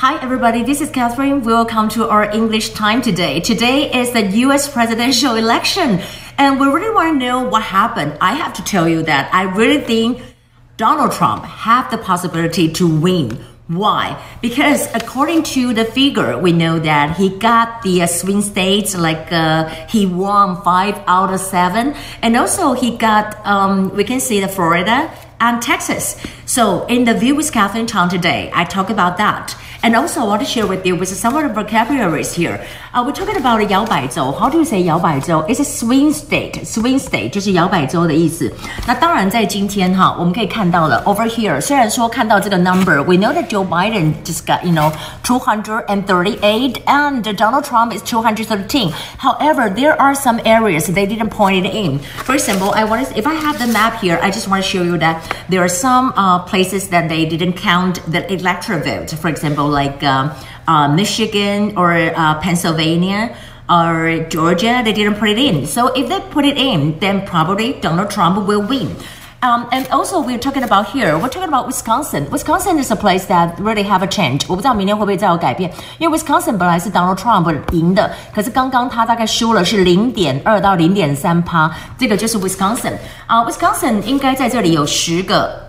Hi, everybody. This is Catherine. Welcome to our English time today. Today is the U.S. presidential election, and we really want to know what happened. I have to tell you that I really think Donald Trump have the possibility to win. Why? Because according to the figure, we know that he got the swing states, like uh, he won five out of seven, and also he got um, we can see the Florida and Texas. So in the View with Catherine Chang today, I talk about that. And also, I want to share with you with some of the vocabularies here. Uh, we're talking about 摇摆州. How do you say 摇摆州? It's a swing state. Swing state 就是摇摆州的意思。那当然，在今天哈，我们可以看到了 over here。虽然说看到这个 number，we know that Joe Biden just got you know 238 and Donald Trump is 213. However, there are some areas they didn't point it in. For example, I want to if I have the map here, I just want to show you that there are some uh, places that they didn't count the electoral vote. For example like um, uh, Michigan or uh, Pennsylvania or Georgia, they didn't put it in. So if they put it in, then probably Donald Trump will win. Um, and also, we're talking about here. We're talking about Wisconsin. Wisconsin is a place that really have a change. 我不知道明天会不会再有改变，因为 Wisconsin 本来是 Donald Trump 赢的，可是刚刚他大概输了是零点二到零点三趴，这个就是 Wisconsin 啊。Wisconsin 应该在这里有十个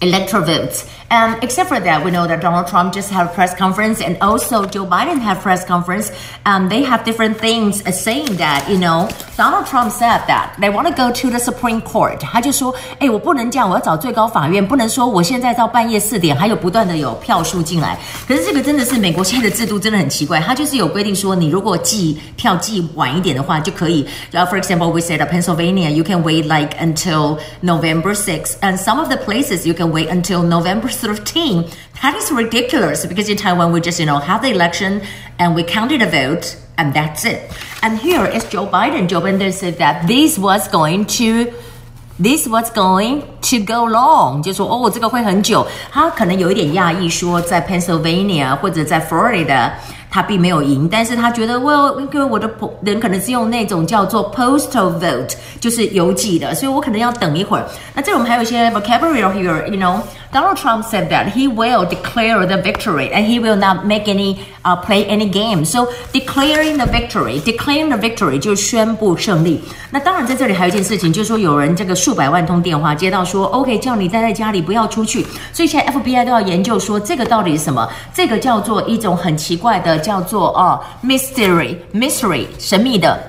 electoral votes. And except for that, we know that Donald Trump just had a press conference and also Joe Biden had a press conference. Um, they have different things saying that, you know, Donald Trump said that they want to go to the Supreme Court. 他就说，哎，我不能这样，我要找最高法院，不能说我现在到半夜四点还有不断的有票数进来。可是这个真的是美国现在的制度真的很奇怪，它就是有规定说，你如果寄票寄晚一点的话就可以。Uh, for example, we said Pennsylvania, you can wait like until November 6th, and some of the places you can wait until November 13. That is ridiculous because in Taiwan we just, you know, have the election and we counted the vote and that's it. And here is Joe Biden. Joe Biden said that this was going to this was going to go long，就说哦，这个会很久。他可能有一点讶异，说在 Pennsylvania 或者在 Florida 他并没有赢，但是他觉得我因为我的人可能是用那种叫做 postal vote，就是邮寄的，所以我可能要等一会儿。那这我们还有一些 vocabulary here，you know。Donald Trump said that he will declare the victory and he will not make any uh, play any game. So declaring the victory, declaring the victory 就是宣布胜利。那当然在这里还有一件事情，就是说有人这个数百万通电话接到说，OK，叫你待在家里不要出去。所以现在 FBI 都要研究说这个到底是什么？这个叫做一种很奇怪的，叫做哦 mystery，mystery 神秘的。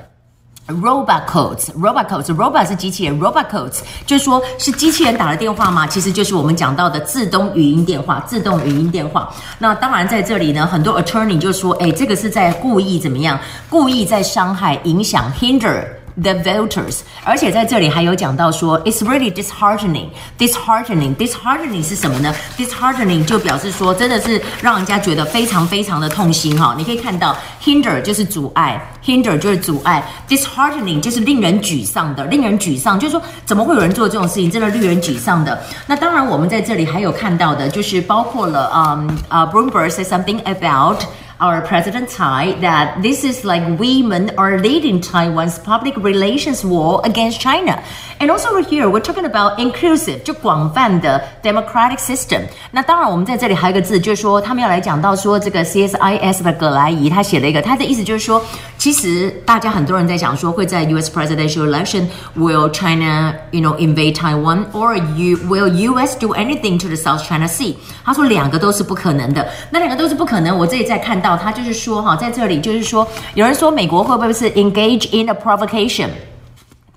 Robot codes, robot codes, robot 是机器人，robot codes 就是说是机器人打的电话吗？其实就是我们讲到的自动语音电话，自动语音电话。那当然在这里呢，很多 attorney 就说，哎，这个是在故意怎么样？故意在伤害、影响、hinder。The voters，而且在这里还有讲到说，it's really disheartening。disheartening disheartening 是什么呢？disheartening 就表示说，真的是让人家觉得非常非常的痛心哈。你可以看到，hinder 就是阻碍，hinder 就是阻碍，disheartening 就是令人沮丧的，令人沮丧，就是说怎么会有人做这种事情，真的令人沮丧的。那当然，我们在这里还有看到的，就是包括了，嗯，啊，Bloomberg said something about。our President Tsai that this is like women are leading Taiwan's public relations war against China. And also over here, we're talking about inclusive 就广泛的 democratic system。那当然，我们在这里还有一个字，就是说他们要来讲到说这个 CSIS 的葛莱仪，他写了一个，他的意思就是说， 其实大家很多人在讲说会在 U.S. presidential election will China you know invade Taiwan or you will U.S. do anything to the South China Sea？他说两个都是不可能的，那两个都是不可能。我这里在看到他就是说哈，在这里就是说，有人说美国会不会是 engage in a provocation？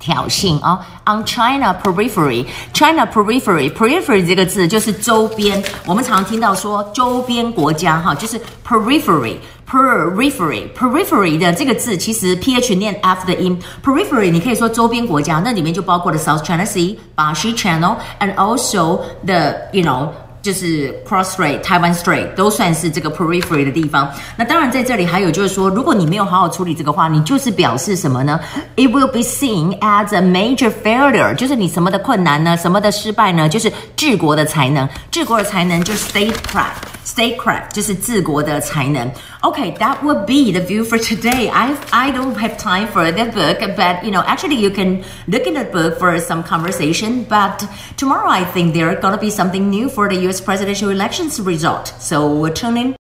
挑衅啊，on China periphery，China periphery，periphery 这个字就是周边，我们常听到说周边国家哈，就是 periphery，periphery，periphery 的这个字其实 ph 念 f 的音，periphery 你可以说周边国家，那里面就包括了 South China Sea、巴西 Channel，and also the you know。就是 Cross Strait、台湾 Strait 都算是这个 periphery 的地方。那当然在这里还有就是说，如果你没有好好处理这个话，你就是表示什么呢？It will be seen as a major failure，就是你什么的困难呢？什么的失败呢？就是治国的才能。治国的才能就是 statecraft。statecraft 就是治国的才能。Okay, that would be the view for today. I I don't have time for the book, but you know, actually you can look in the book for some conversation. But tomorrow I think there are gonna be something new for the U.S. presidential elections result. So we'll tune in.